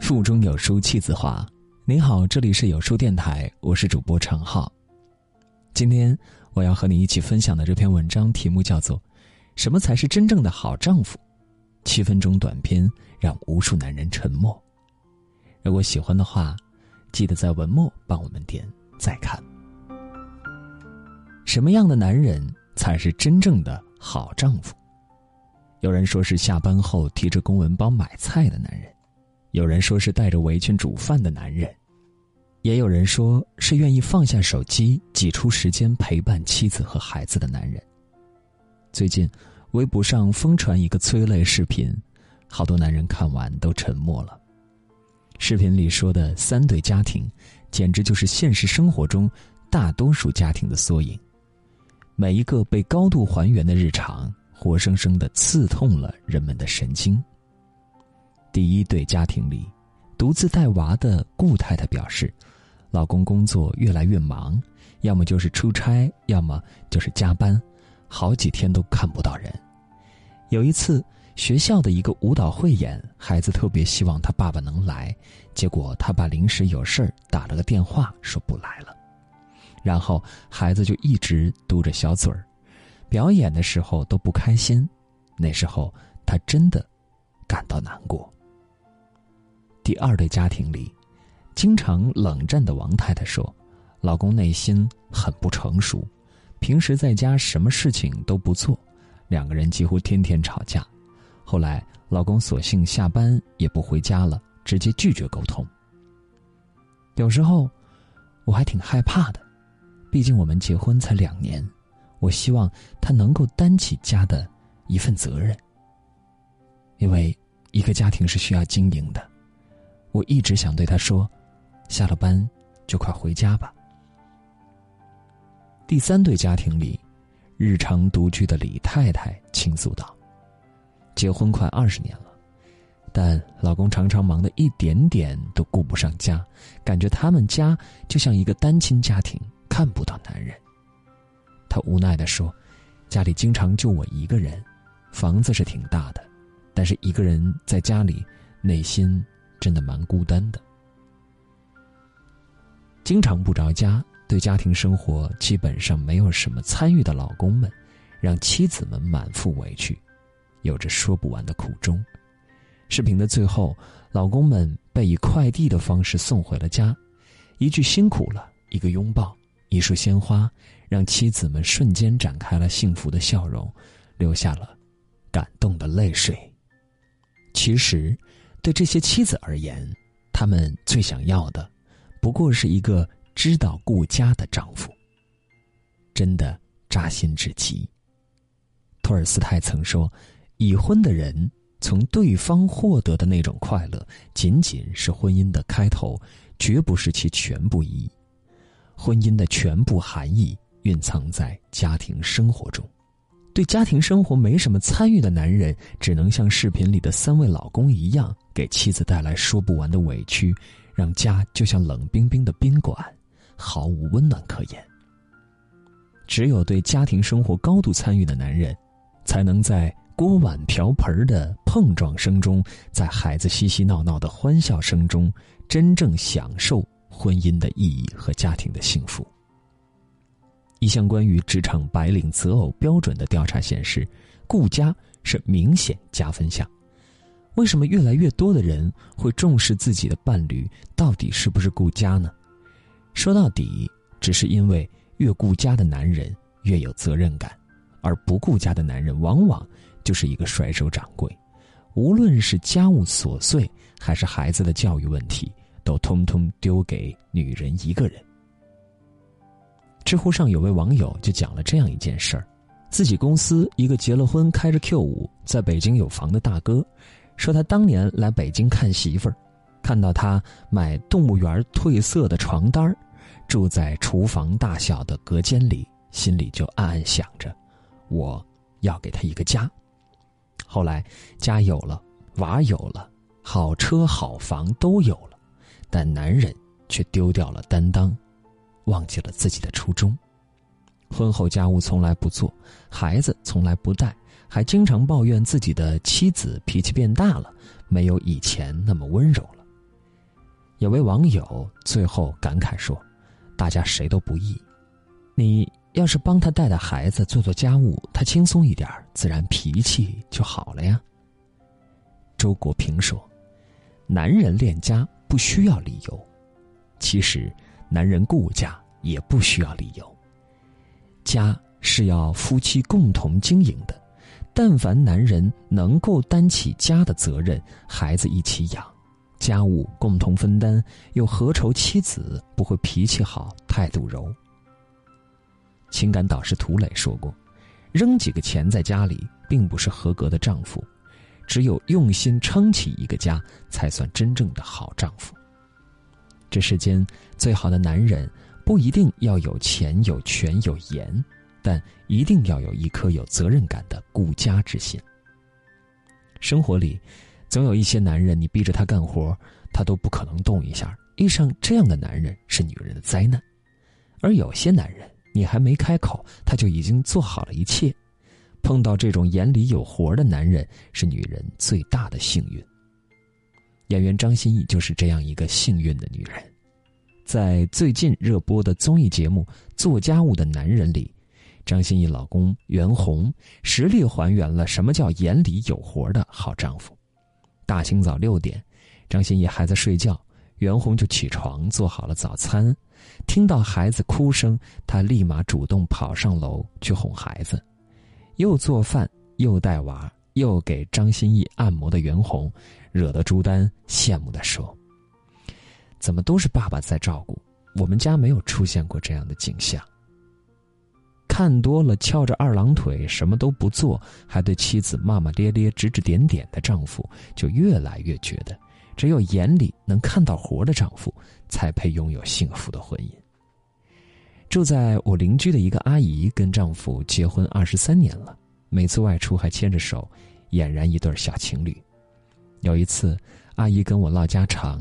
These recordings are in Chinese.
腹中有书气自华。你好，这里是有书电台，我是主播常浩。今天我要和你一起分享的这篇文章题目叫做《什么才是真正的好丈夫》。七分钟短片让无数男人沉默。如果喜欢的话，记得在文末帮我们点再看。什么样的男人才是真正的好丈夫？有人说是下班后提着公文包买菜的男人。有人说是带着围裙煮饭的男人，也有人说是愿意放下手机挤出时间陪伴妻子和孩子的男人。最近，微博上疯传一个催泪视频，好多男人看完都沉默了。视频里说的三对家庭，简直就是现实生活中大多数家庭的缩影。每一个被高度还原的日常，活生生的刺痛了人们的神经。第一对家庭里，独自带娃的顾太太表示，老公工作越来越忙，要么就是出差，要么就是加班，好几天都看不到人。有一次，学校的一个舞蹈汇演，孩子特别希望他爸爸能来，结果他爸临时有事儿打了个电话说不来了，然后孩子就一直嘟着小嘴儿，表演的时候都不开心，那时候他真的感到难过。第二对家庭里，经常冷战的王太太说：“老公内心很不成熟，平时在家什么事情都不做，两个人几乎天天吵架。后来老公索性下班也不回家了，直接拒绝沟通。有时候我还挺害怕的，毕竟我们结婚才两年，我希望他能够担起家的一份责任，因为一个家庭是需要经营的。”我一直想对他说：“下了班就快回家吧。”第三对家庭里，日常独居的李太太倾诉道：“结婚快二十年了，但老公常常忙得一点点都顾不上家，感觉他们家就像一个单亲家庭，看不到男人。”她无奈的说：“家里经常就我一个人，房子是挺大的，但是一个人在家里，内心……”真的蛮孤单的，经常不着家，对家庭生活基本上没有什么参与的老公们，让妻子们满腹委屈，有着说不完的苦衷。视频的最后，老公们被以快递的方式送回了家，一句辛苦了，一个拥抱，一束鲜花，让妻子们瞬间展开了幸福的笑容，流下了感动的泪水。其实。对这些妻子而言，他们最想要的，不过是一个知道顾家的丈夫。真的扎心至极。托尔斯泰曾说：“已婚的人从对方获得的那种快乐，仅仅是婚姻的开头，绝不是其全部意义。婚姻的全部含义蕴藏在家庭生活中。”对家庭生活没什么参与的男人，只能像视频里的三位老公一样，给妻子带来说不完的委屈，让家就像冷冰冰的宾馆，毫无温暖可言。只有对家庭生活高度参与的男人，才能在锅碗瓢盆的碰撞声中，在孩子嬉嬉闹闹的欢笑声中，真正享受婚姻的意义和家庭的幸福。一项关于职场白领择偶标准的调查显示，顾家是明显加分项。为什么越来越多的人会重视自己的伴侣到底是不是顾家呢？说到底，只是因为越顾家的男人越有责任感，而不顾家的男人往往就是一个甩手掌柜。无论是家务琐碎，还是孩子的教育问题，都通通丢给女人一个人。知乎上有位网友就讲了这样一件事儿：自己公司一个结了婚、开着 Q 五在北京有房的大哥，说他当年来北京看媳妇儿，看到他买动物园褪色的床单儿住在厨房大小的隔间里，心里就暗暗想着，我要给他一个家。后来家有了，娃有了，好车好房都有了，但男人却丢掉了担当。忘记了自己的初衷。婚后家务从来不做，孩子从来不带，还经常抱怨自己的妻子脾气变大了，没有以前那么温柔了。有位网友最后感慨说：“大家谁都不易，你要是帮他带带孩子、做做家务，他轻松一点自然脾气就好了呀。”周国平说：“男人恋家不需要理由，其实男人顾家也不需要理由。家。”是要夫妻共同经营的，但凡男人能够担起家的责任，孩子一起养，家务共同分担，又何愁妻子不会脾气好、态度柔？情感导师涂磊说过：“扔几个钱在家里，并不是合格的丈夫，只有用心撑起一个家，才算真正的好丈夫。”这世间最好的男人，不一定要有钱、有权、有颜。但一定要有一颗有责任感的顾家之心。生活里，总有一些男人，你逼着他干活，他都不可能动一下。遇上这样的男人是女人的灾难，而有些男人，你还没开口，他就已经做好了一切。碰到这种眼里有活的男人，是女人最大的幸运。演员张歆艺就是这样一个幸运的女人。在最近热播的综艺节目《做家务的男人》里。张歆艺老公袁弘实力还原了什么叫眼里有活的好丈夫。大清早六点，张歆艺还在睡觉，袁弘就起床做好了早餐。听到孩子哭声，他立马主动跑上楼去哄孩子，又做饭又带娃又给张歆艺按摩的袁弘，惹得朱丹羡慕地说：“怎么都是爸爸在照顾？我们家没有出现过这样的景象。”看多了翘着二郎腿什么都不做，还对妻子骂骂咧咧、指指点点的丈夫，就越来越觉得，只有眼里能看到活的丈夫，才配拥有幸福的婚姻。住在我邻居的一个阿姨，跟丈夫结婚二十三年了，每次外出还牵着手，俨然一对小情侣。有一次，阿姨跟我唠家常，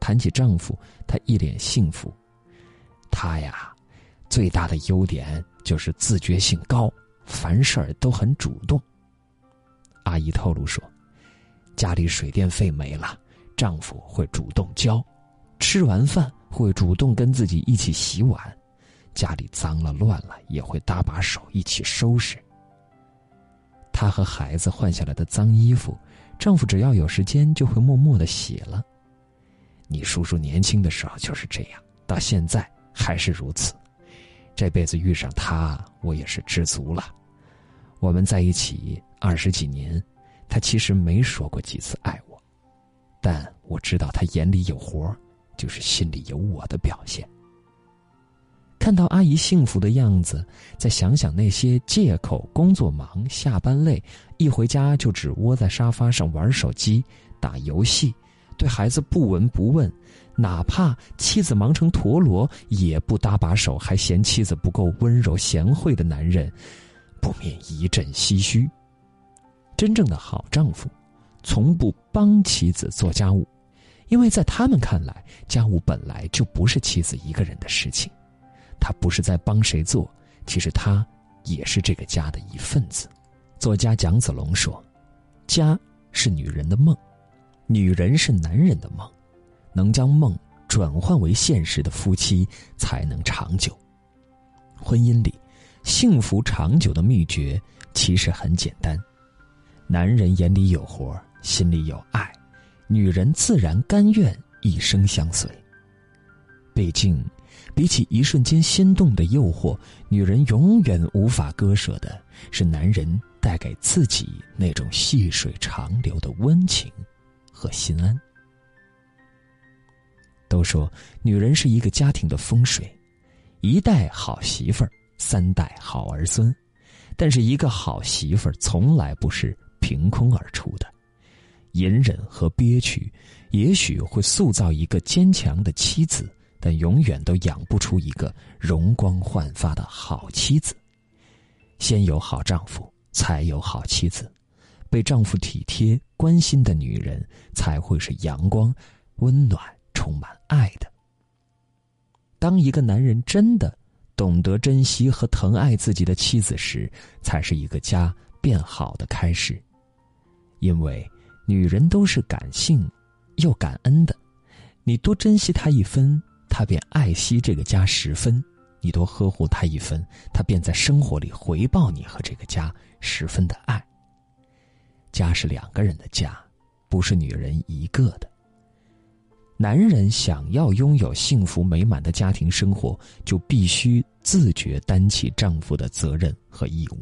谈起丈夫，她一脸幸福。他呀，最大的优点。就是自觉性高，凡事儿都很主动。阿姨透露说，家里水电费没了，丈夫会主动交；吃完饭会主动跟自己一起洗碗；家里脏了乱了也会搭把手一起收拾。她和孩子换下来的脏衣服，丈夫只要有时间就会默默的写了。你叔叔年轻的时候就是这样，到现在还是如此。这辈子遇上他，我也是知足了。我们在一起二十几年，他其实没说过几次爱我，但我知道他眼里有活就是心里有我的表现。看到阿姨幸福的样子，再想想那些借口工作忙、下班累，一回家就只窝在沙发上玩手机、打游戏。对孩子不闻不问，哪怕妻子忙成陀螺也不搭把手，还嫌妻子不够温柔贤惠的男人，不免一阵唏嘘。真正的好丈夫，从不帮妻子做家务，因为在他们看来，家务本来就不是妻子一个人的事情。他不是在帮谁做，其实他也是这个家的一份子。作家蒋子龙说：“家是女人的梦。”女人是男人的梦，能将梦转换为现实的夫妻才能长久。婚姻里，幸福长久的秘诀其实很简单：男人眼里有活，心里有爱，女人自然甘愿一生相随。毕竟，比起一瞬间心动的诱惑，女人永远无法割舍的是男人带给自己那种细水长流的温情。和心安。都说女人是一个家庭的风水，一代好媳妇儿，三代好儿孙。但是一个好媳妇儿从来不是凭空而出的，隐忍和憋屈，也许会塑造一个坚强的妻子，但永远都养不出一个容光焕发的好妻子。先有好丈夫，才有好妻子。被丈夫体贴关心的女人，才会是阳光、温暖、充满爱的。当一个男人真的懂得珍惜和疼爱自己的妻子时，才是一个家变好的开始。因为女人都是感性又感恩的，你多珍惜她一分，她便爱惜这个家十分；你多呵护她一分，她便在生活里回报你和这个家十分的爱。家是两个人的家，不是女人一个的。男人想要拥有幸福美满的家庭生活，就必须自觉担起丈夫的责任和义务。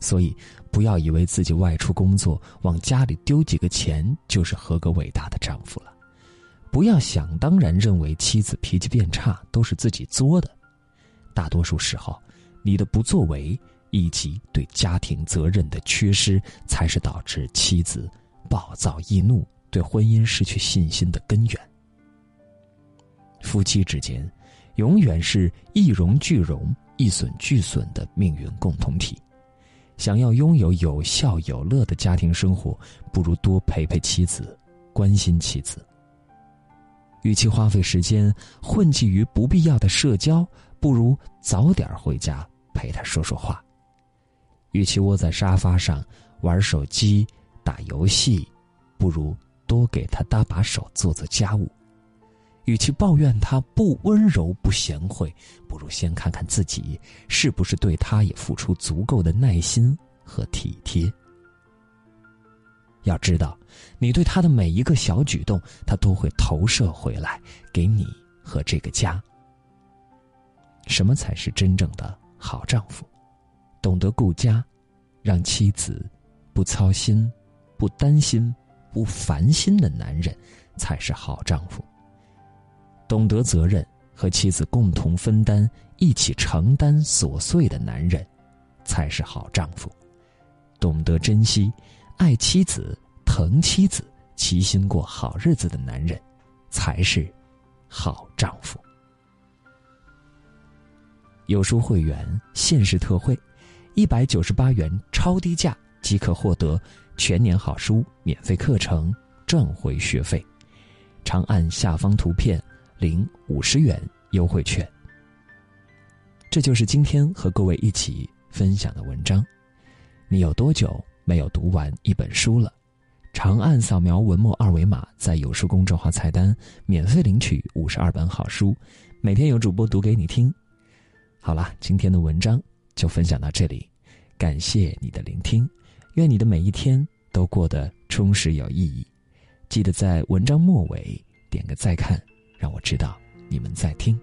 所以，不要以为自己外出工作往家里丢几个钱就是合格伟大的丈夫了。不要想当然认为妻子脾气变差都是自己作的。大多数时候，你的不作为以及对家庭责任的缺失，才是导致妻子暴躁易怒。对婚姻失去信心的根源。夫妻之间，永远是一荣俱荣、一损俱损的命运共同体。想要拥有有笑有乐的家庭生活，不如多陪陪妻子，关心妻子。与其花费时间混迹于不必要的社交，不如早点回家陪他说说话。与其窝在沙发上玩手机、打游戏，不如。多给他搭把手，做做家务。与其抱怨他不温柔、不贤惠，不如先看看自己是不是对他也付出足够的耐心和体贴。要知道，你对他的每一个小举动，他都会投射回来给你和这个家。什么才是真正的好丈夫？懂得顾家，让妻子不操心、不担心。不烦心的男人，才是好丈夫。懂得责任和妻子共同分担、一起承担琐碎的男人，才是好丈夫。懂得珍惜、爱妻子、疼妻子、齐心过好日子的男人，才是好丈夫。有书会员限时特惠，一百九十八元超低价即可获得。全年好书免费课程赚回学费，长按下方图片领五十元优惠券。这就是今天和各位一起分享的文章。你有多久没有读完一本书了？长按扫描文末二维码，在有书公众号菜单免费领取五十二本好书，每天有主播读给你听。好了，今天的文章就分享到这里，感谢你的聆听。愿你的每一天都过得充实有意义。记得在文章末尾点个再看，让我知道你们在听。